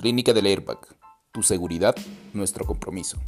Clínica del Airbag. Tu seguridad, nuestro compromiso.